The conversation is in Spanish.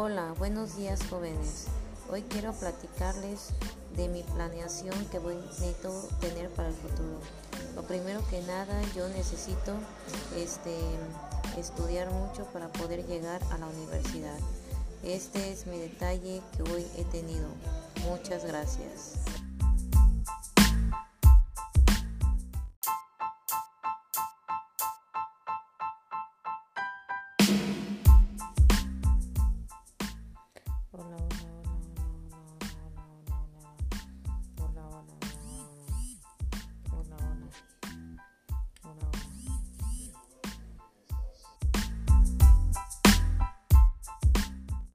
Hola, buenos días jóvenes. Hoy quiero platicarles de mi planeación que voy necesito tener para el futuro. Lo primero que nada, yo necesito este, estudiar mucho para poder llegar a la universidad. Este es mi detalle que hoy he tenido. Muchas gracias. Hola.